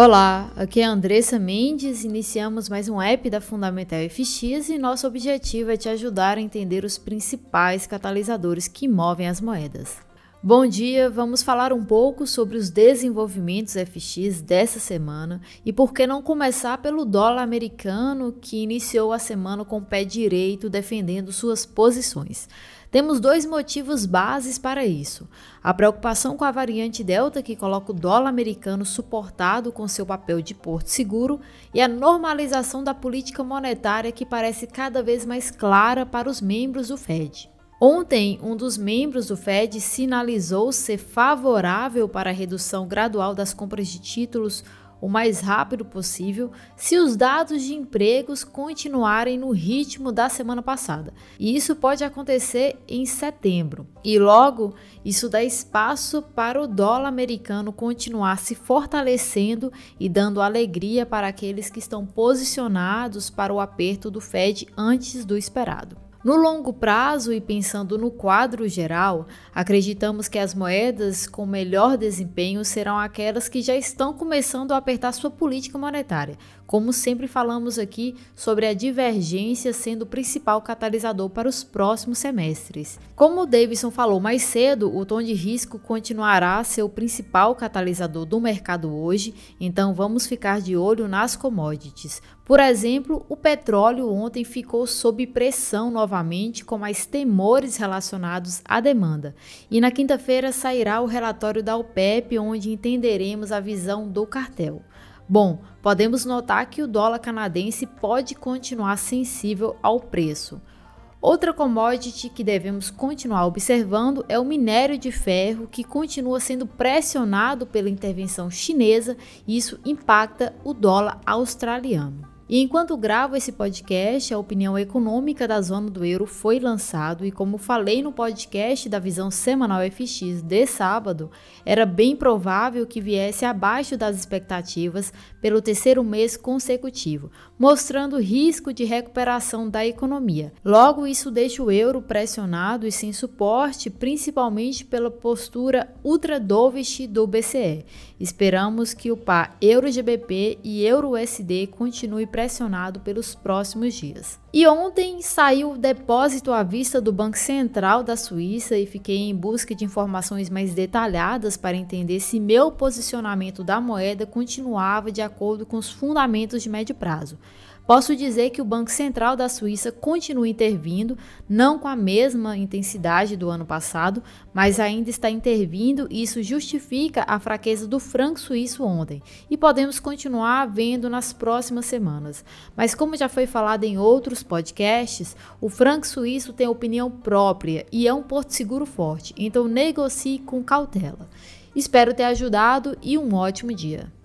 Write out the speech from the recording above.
Olá, aqui é a Andressa Mendes. Iniciamos mais um app da Fundamental FX e nosso objetivo é te ajudar a entender os principais catalisadores que movem as moedas. Bom dia, vamos falar um pouco sobre os desenvolvimentos FX dessa semana e por que não começar pelo dólar americano que iniciou a semana com o pé direito defendendo suas posições. Temos dois motivos bases para isso: a preocupação com a variante Delta, que coloca o dólar americano suportado com seu papel de porto seguro, e a normalização da política monetária, que parece cada vez mais clara para os membros do Fed. Ontem, um dos membros do Fed sinalizou ser favorável para a redução gradual das compras de títulos o mais rápido possível se os dados de empregos continuarem no ritmo da semana passada. E isso pode acontecer em setembro. E logo, isso dá espaço para o dólar americano continuar se fortalecendo e dando alegria para aqueles que estão posicionados para o aperto do Fed antes do esperado. No longo prazo e pensando no quadro geral, acreditamos que as moedas com melhor desempenho serão aquelas que já estão começando a apertar sua política monetária, como sempre falamos aqui sobre a divergência sendo o principal catalisador para os próximos semestres. Como o Davidson falou mais cedo, o tom de risco continuará a ser o principal catalisador do mercado hoje, então vamos ficar de olho nas commodities. Por exemplo, o petróleo ontem ficou sob pressão novamente, com mais temores relacionados à demanda. E na quinta-feira sairá o relatório da OPEP, onde entenderemos a visão do cartel. Bom, podemos notar que o dólar canadense pode continuar sensível ao preço. Outra commodity que devemos continuar observando é o minério de ferro, que continua sendo pressionado pela intervenção chinesa, e isso impacta o dólar australiano. E enquanto gravo esse podcast, a opinião econômica da zona do euro foi lançado e como falei no podcast da visão semanal FX de sábado, era bem provável que viesse abaixo das expectativas pelo terceiro mês consecutivo, mostrando risco de recuperação da economia. Logo, isso deixa o euro pressionado e sem suporte, principalmente pela postura ultra dovish do BCE. Esperamos que o par euro-GBP e euro-USD continue pressionado pelos próximos dias. E ontem saiu o depósito à vista do Banco Central da Suíça e fiquei em busca de informações mais detalhadas para entender se meu posicionamento da moeda continuava de acordo com os fundamentos de médio prazo. Posso dizer que o Banco Central da Suíça continua intervindo, não com a mesma intensidade do ano passado, mas ainda está intervindo e isso justifica a fraqueza do franco suíço ontem. E podemos continuar vendo nas próximas semanas. Mas como já foi falado em outros podcasts, o franco suíço tem opinião própria e é um porto seguro forte, então negocie com cautela. Espero ter ajudado e um ótimo dia.